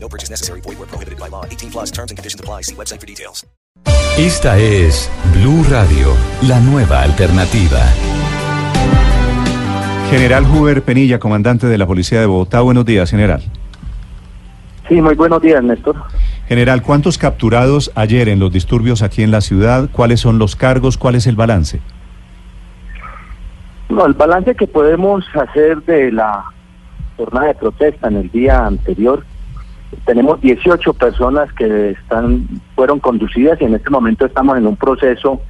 No purchase necessary. Void where prohibited by law. 18 plus terms and conditions apply. See website for details. Esta es Blue Radio, la nueva alternativa. General Huber Penilla, comandante de la Policía de Bogotá. Buenos días, general. Sí, muy buenos días, Néstor. General, ¿cuántos capturados ayer en los disturbios aquí en la ciudad? ¿Cuáles son los cargos? ¿Cuál es el balance? No, el balance que podemos hacer de la jornada de protesta en el día anterior, tenemos 18 personas que están fueron conducidas y en este momento estamos en un proceso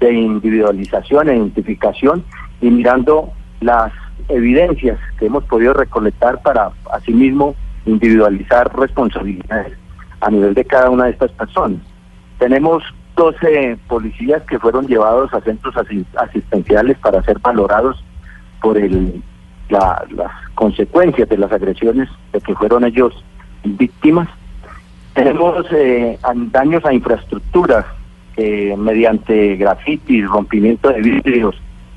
de individualización e identificación y mirando las evidencias que hemos podido recolectar para asimismo individualizar responsabilidades a nivel de cada una de estas personas. Tenemos 12 policías que fueron llevados a centros asi- asistenciales para ser valorados por el, la- las consecuencias de las agresiones de que fueron ellos víctimas. Tenemos eh, daños a infraestructura eh, mediante grafitis, rompimiento de vidrios,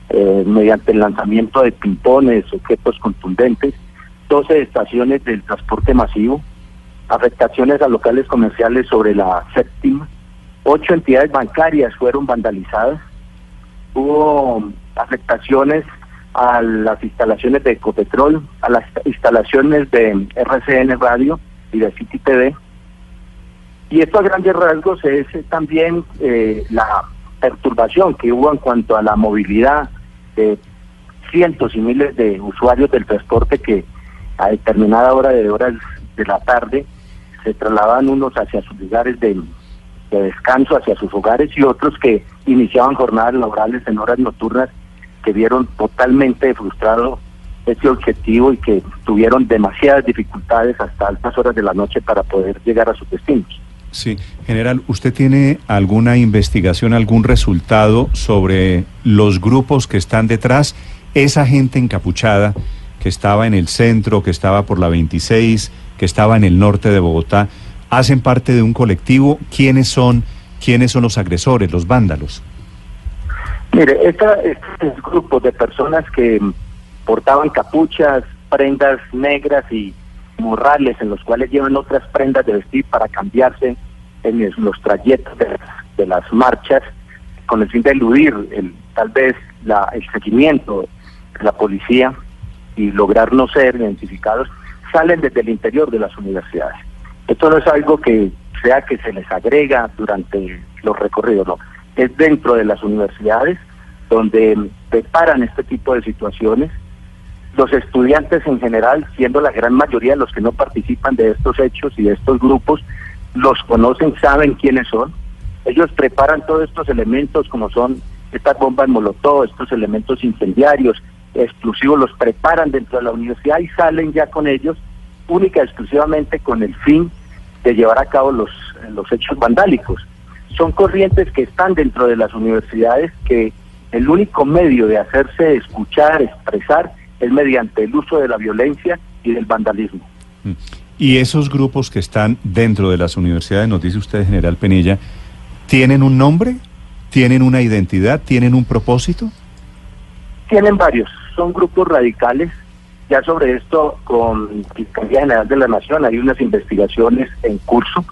eh, mediante el lanzamiento de pimpones, objetos contundentes, 12 estaciones del transporte masivo, afectaciones a locales comerciales sobre la séptima, ocho entidades bancarias fueron vandalizadas, hubo afectaciones a las instalaciones de Ecopetrol, a las instalaciones de RCN Radio y de City TV. Y esto a grandes rasgos es también eh, la perturbación que hubo en cuanto a la movilidad de cientos y miles de usuarios del transporte que a determinada hora de horas de la tarde se trasladaban unos hacia sus lugares de, de descanso, hacia sus hogares y otros que iniciaban jornadas laborales en horas nocturnas que vieron totalmente frustrado ese objetivo y que tuvieron demasiadas dificultades hasta altas horas de la noche para poder llegar a sus destinos. Sí, general, ¿usted tiene alguna investigación, algún resultado sobre los grupos que están detrás? Esa gente encapuchada que estaba en el centro, que estaba por la 26, que estaba en el norte de Bogotá, ¿hacen parte de un colectivo? ¿Quiénes son, quiénes son los agresores, los vándalos? Mire, esta, estos grupos de personas que portaban capuchas, prendas negras y morrales en los cuales llevan otras prendas de vestir para cambiarse en los trayectos de, de las marchas con el fin de eludir el, tal vez la, el seguimiento de la policía y lograr no ser identificados, salen desde el interior de las universidades. Esto no es algo que sea que se les agrega durante los recorridos, no. Es dentro de las universidades donde preparan este tipo de situaciones. Los estudiantes en general, siendo la gran mayoría los que no participan de estos hechos y de estos grupos, los conocen, saben quiénes son. Ellos preparan todos estos elementos como son estas bombas molotov, estos elementos incendiarios, explosivos, los preparan dentro de la universidad y salen ya con ellos única y exclusivamente con el fin de llevar a cabo los, los hechos vandálicos. Son corrientes que están dentro de las universidades que el único medio de hacerse escuchar, expresar, es mediante el uso de la violencia y del vandalismo. Y esos grupos que están dentro de las universidades, nos dice usted, general Penilla, ¿tienen un nombre? ¿Tienen una identidad? ¿Tienen un propósito? Tienen varios, son grupos radicales. Ya sobre esto, con Fiscalía General de la Nación, hay unas investigaciones en curso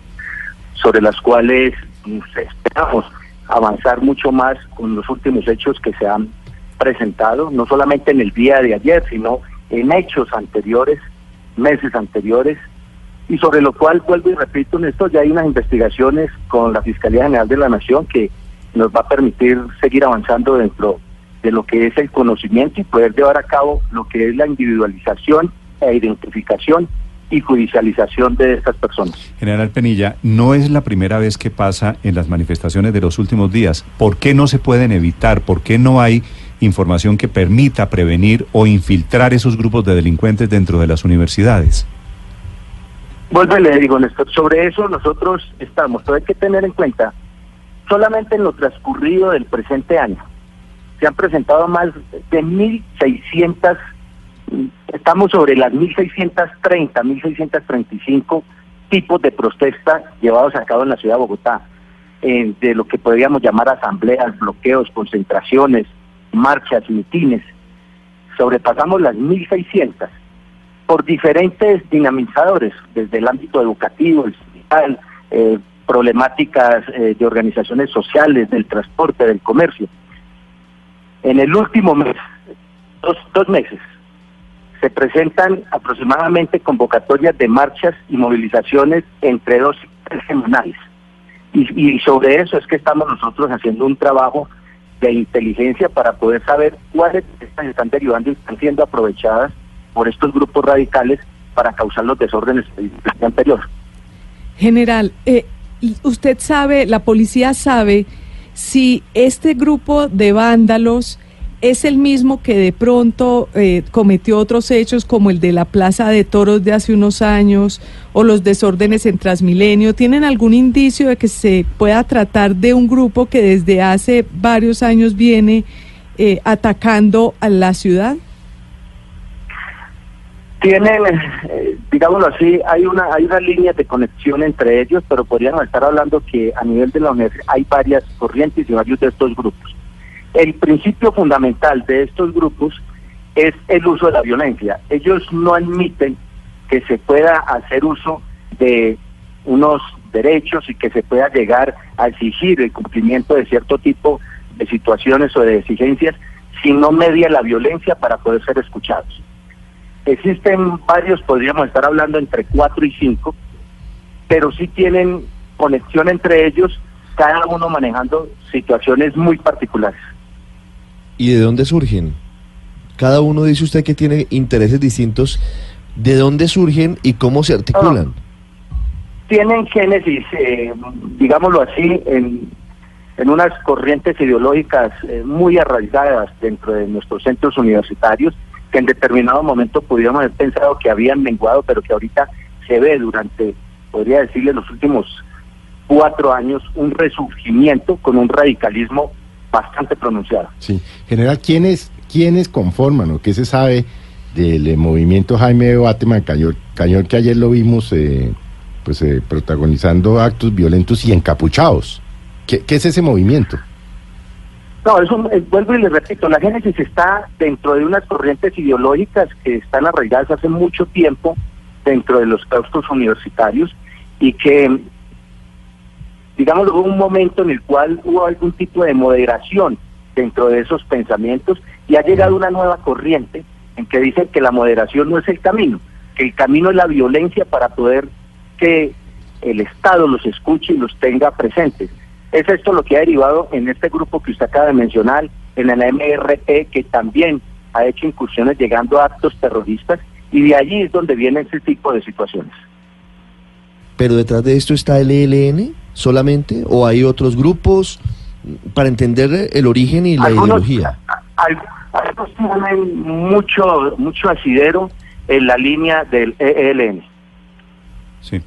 sobre las cuales mm, esperamos avanzar mucho más con los últimos hechos que se han presentado, no solamente en el día de ayer, sino en hechos anteriores, meses anteriores, y sobre lo cual, vuelvo y repito, en esto ya hay unas investigaciones con la Fiscalía General de la Nación que nos va a permitir seguir avanzando dentro de lo que es el conocimiento y poder llevar a cabo lo que es la individualización e identificación y judicialización de estas personas. General Penilla, no es la primera vez que pasa en las manifestaciones de los últimos días. ¿Por qué no se pueden evitar? ¿Por qué no hay información que permita prevenir o infiltrar esos grupos de delincuentes dentro de las universidades? Vuelvo y le digo, Néstor, sobre eso nosotros estamos, pero hay que tener en cuenta Solamente en lo transcurrido del presente año se han presentado más de 1.600, mm, estamos sobre las 1.630, 1.635 tipos de protesta llevados a cabo en la ciudad de Bogotá, eh, de lo que podríamos llamar asambleas, bloqueos, concentraciones, marchas, mitines. Sobrepasamos las 1.600 por diferentes dinamizadores, desde el ámbito educativo, el social, eh, problemáticas eh, de organizaciones sociales, del transporte, del comercio. En el último mes, dos, dos meses, se presentan aproximadamente convocatorias de marchas y movilizaciones entre dos y tres semanales. Y, y sobre eso es que estamos nosotros haciendo un trabajo de inteligencia para poder saber cuáles estas están derivando y están siendo aprovechadas por estos grupos radicales para causar los desórdenes del anterior. General, eh, usted sabe, la policía sabe si este grupo de vándalos es el mismo que de pronto eh, cometió otros hechos como el de la Plaza de Toros de hace unos años o los desórdenes en Transmilenio. ¿Tienen algún indicio de que se pueda tratar de un grupo que desde hace varios años viene eh, atacando a la ciudad? Tienen, eh, digámoslo así, hay una hay una línea de conexión entre ellos, pero podríamos estar hablando que a nivel de la universidad hay varias corrientes y varios de estos grupos. El principio fundamental de estos grupos es el uso de la violencia. Ellos no admiten que se pueda hacer uso de unos derechos y que se pueda llegar a exigir el cumplimiento de cierto tipo de situaciones o de exigencias si no media la violencia para poder ser escuchados. Existen varios, podríamos estar hablando entre cuatro y cinco, pero sí tienen conexión entre ellos, cada uno manejando situaciones muy particulares. ¿Y de dónde surgen? Cada uno dice usted que tiene intereses distintos. ¿De dónde surgen y cómo se articulan? Tienen génesis, eh, digámoslo así, en, en unas corrientes ideológicas eh, muy arraigadas dentro de nuestros centros universitarios que en determinado momento pudiéramos haber pensado que habían menguado, pero que ahorita se ve durante, podría decirle, los últimos cuatro años, un resurgimiento con un radicalismo bastante pronunciado. Sí. General, ¿quiénes, quiénes conforman o qué se sabe del eh, movimiento Jaime Bateman Cañón, Cañón que ayer lo vimos eh, pues eh, protagonizando actos violentos y encapuchados? ¿Qué, qué es ese movimiento? No, eso eh, vuelvo y le repito, la génesis está dentro de unas corrientes ideológicas que están arraigadas hace mucho tiempo dentro de los claustros universitarios y que, digamos, hubo un momento en el cual hubo algún tipo de moderación dentro de esos pensamientos y ha llegado una nueva corriente en que dicen que la moderación no es el camino, que el camino es la violencia para poder que el Estado los escuche y los tenga presentes. Es esto lo que ha derivado en este grupo que usted acaba de mencionar, en la MRP, que también ha hecho incursiones llegando a actos terroristas, y de allí es donde viene ese tipo de situaciones. ¿Pero detrás de esto está el ELN solamente? ¿O hay otros grupos? Para entender el origen y la Algunos- ideología. Algunos tienen mucho, mucho asidero en la línea del ELN. Sí.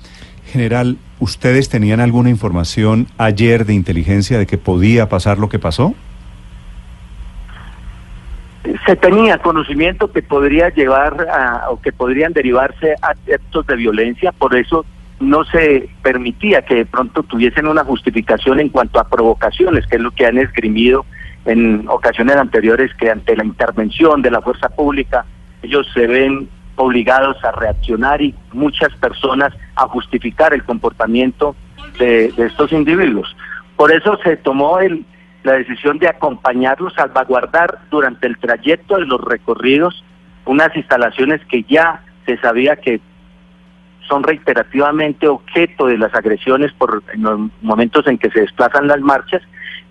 General, ¿ustedes tenían alguna información ayer de inteligencia de que podía pasar lo que pasó? se tenía conocimiento que podría llevar a, o que podrían derivarse a actos de violencia, por eso no se permitía que de pronto tuviesen una justificación en cuanto a provocaciones, que es lo que han esgrimido en ocasiones anteriores, que ante la intervención de la fuerza pública ellos se ven obligados a reaccionar y muchas personas a justificar el comportamiento de, estos individuos. Por eso se tomó el, la decisión de acompañarlos, salvaguardar durante el trayecto de los recorridos unas instalaciones que ya se sabía que son reiterativamente objeto de las agresiones por en los momentos en que se desplazan las marchas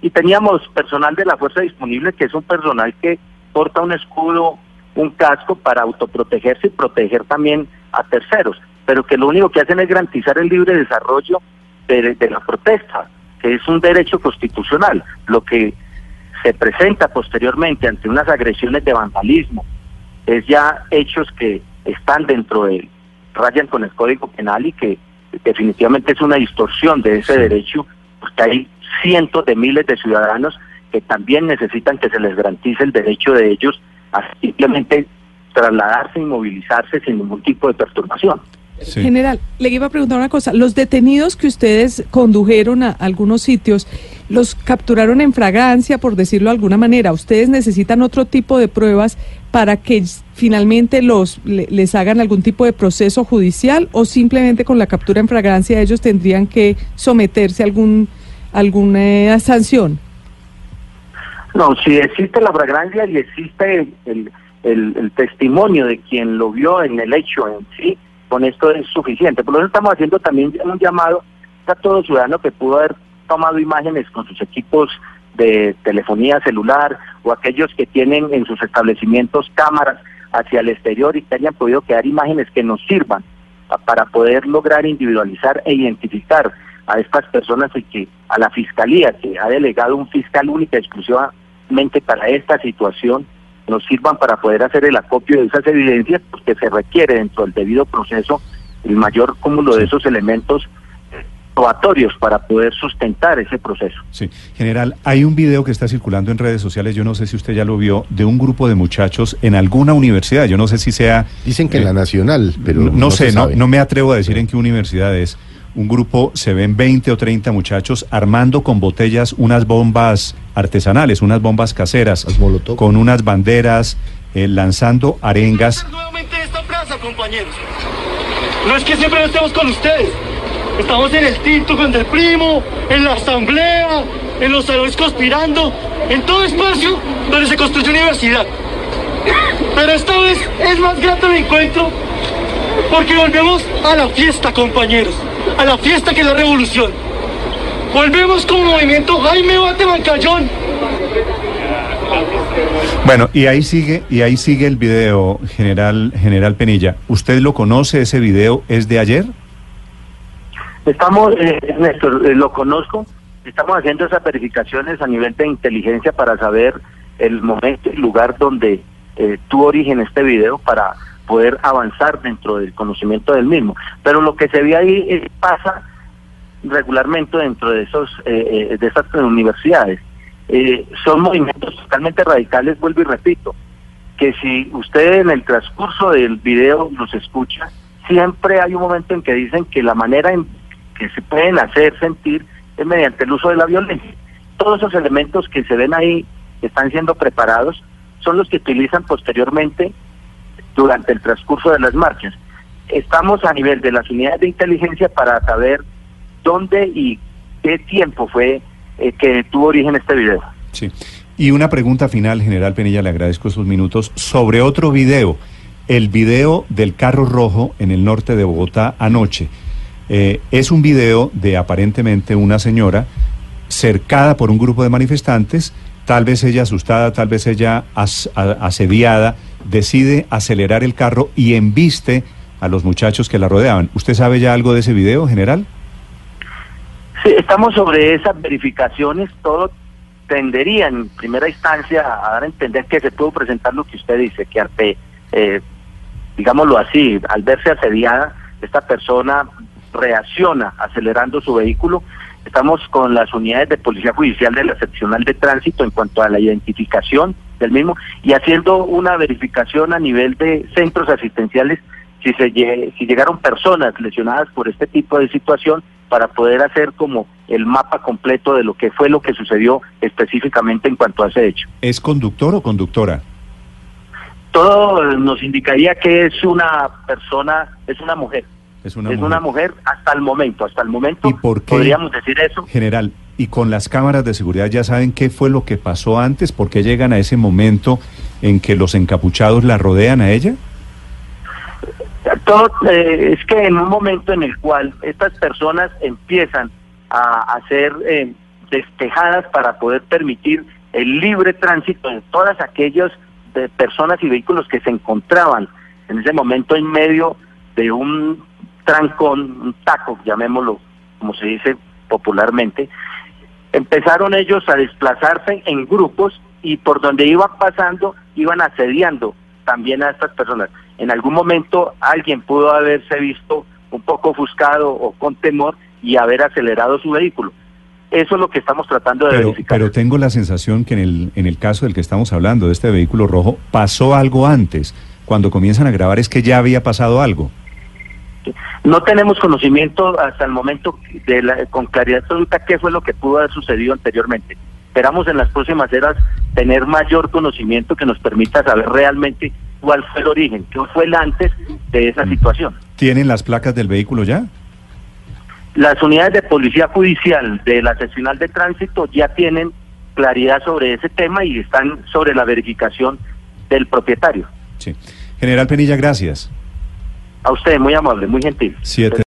y teníamos personal de la fuerza disponible que es un personal que porta un escudo, un casco para autoprotegerse y proteger también a terceros, pero que lo único que hacen es garantizar el libre desarrollo de, de la protesta, que es un derecho constitucional. Lo que se presenta posteriormente ante unas agresiones de vandalismo es ya hechos que están dentro de rayan con el Código Penal y que definitivamente es una distorsión de ese derecho, porque hay cientos de miles de ciudadanos que también necesitan que se les garantice el derecho de ellos a simplemente trasladarse y movilizarse sin ningún tipo de perturbación. Sí. General, le iba a preguntar una cosa. Los detenidos que ustedes condujeron a algunos sitios, los capturaron en fragancia, por decirlo de alguna manera. ¿Ustedes necesitan otro tipo de pruebas para que finalmente los le- les hagan algún tipo de proceso judicial o simplemente con la captura en fragancia ellos tendrían que someterse a algún alguna sanción? No, si existe la fragancia y existe el, el- el testimonio de quien lo vio en el hecho en sí, con esto es suficiente. Por tanto, estamos haciendo también un llamado a todo ciudadano que pudo haber tomado imágenes con sus equipos de telefonía celular o aquellos que tienen en sus establecimientos cámaras hacia el exterior y que hayan podido quedar imágenes que nos sirvan pa- para poder lograr individualizar e identificar a estas personas y que a la fiscalía que ha delegado un fiscal única exclusivamente para esta situación nos sirvan para poder hacer el acopio de esas evidencias porque se requiere dentro del debido proceso el mayor cúmulo de esos elementos probatorios para poder sustentar ese proceso. Sí, general, hay un video que está circulando en redes sociales, yo no sé si usted ya lo vio, de un grupo de muchachos en alguna universidad, yo no sé si sea... Dicen que en eh, la Nacional, pero no, no, sé, no, no me atrevo a decir en qué universidad es. Un grupo, se ven 20 o 30 muchachos armando con botellas unas bombas artesanales, unas bombas caseras, con unas banderas, eh, lanzando arengas. nuevamente esta plaza, compañeros. No es que siempre no estemos con ustedes. Estamos en el tinto con el primo, en la asamblea, en los salones conspirando, en todo espacio donde se construye universidad. Pero esta vez es más grato el encuentro porque volvemos a la fiesta, compañeros. A la fiesta que es la revolución. Volvemos como movimiento Jaime Bate Mancayón. Bueno, y ahí sigue, y ahí sigue el video, general, general Penilla. ¿Usted lo conoce? Ese video es de ayer. Estamos, eh, Néstor, eh, lo conozco, estamos haciendo esas verificaciones a nivel de inteligencia para saber el momento y lugar donde eh, tuvo origen este video para poder avanzar dentro del conocimiento del mismo. Pero lo que se ve ahí eh, pasa regularmente dentro de esos eh, eh, de esas universidades. Eh, son movimientos totalmente radicales, vuelvo y repito, que si usted en el transcurso del video los escucha, siempre hay un momento en que dicen que la manera en que se pueden hacer sentir es mediante el uso de la violencia. Todos esos elementos que se ven ahí, están siendo preparados, son los que utilizan posteriormente durante el transcurso de las marchas. Estamos a nivel de las unidades de inteligencia para saber dónde y qué tiempo fue eh, que tuvo origen este video. Sí. Y una pregunta final, general Penilla, le agradezco esos minutos, sobre otro video, el video del carro rojo en el norte de Bogotá anoche. Eh, es un video de aparentemente una señora cercada por un grupo de manifestantes, tal vez ella asustada, tal vez ella asediada, decide acelerar el carro y embiste a los muchachos que la rodeaban. ¿Usted sabe ya algo de ese video, general? Sí, estamos sobre esas verificaciones, todo tendería en primera instancia a dar a entender que se pudo presentar lo que usted dice, que ante, eh, digámoslo así, al verse asediada, esta persona reacciona acelerando su vehículo. Estamos con las unidades de policía judicial de la seccional de tránsito en cuanto a la identificación del mismo y haciendo una verificación a nivel de centros asistenciales si se si llegaron personas lesionadas por este tipo de situación para poder hacer como el mapa completo de lo que fue lo que sucedió específicamente en cuanto a ese hecho. ¿Es conductor o conductora? Todo nos indicaría que es una persona, es una mujer. Es una es mujer. una mujer hasta el momento, hasta el momento ¿Y por qué? podríamos decir eso. General, y con las cámaras de seguridad ya saben qué fue lo que pasó antes, por qué llegan a ese momento en que los encapuchados la rodean a ella. Todo, eh, es que en un momento en el cual estas personas empiezan a, a ser eh, despejadas para poder permitir el libre tránsito de todas aquellas de personas y vehículos que se encontraban en ese momento en medio de un trancón, un taco, llamémoslo como se dice popularmente, empezaron ellos a desplazarse en grupos y por donde iban pasando iban asediando también a estas personas. En algún momento alguien pudo haberse visto un poco ofuscado o con temor y haber acelerado su vehículo. Eso es lo que estamos tratando de Pero, verificar. pero tengo la sensación que en el, en el caso del que estamos hablando, de este vehículo rojo, pasó algo antes. Cuando comienzan a grabar es que ya había pasado algo. No tenemos conocimiento hasta el momento de la- con claridad absoluta qué fue lo que pudo haber sucedido anteriormente. Esperamos en las próximas eras tener mayor conocimiento que nos permita saber realmente cuál fue el origen, qué fue el antes de esa situación. ¿Tienen las placas del vehículo ya? Las unidades de policía judicial de la seccional de tránsito ya tienen claridad sobre ese tema y están sobre la verificación del propietario. Sí. General Penilla, gracias. A usted, muy amable, muy gentil. Siete.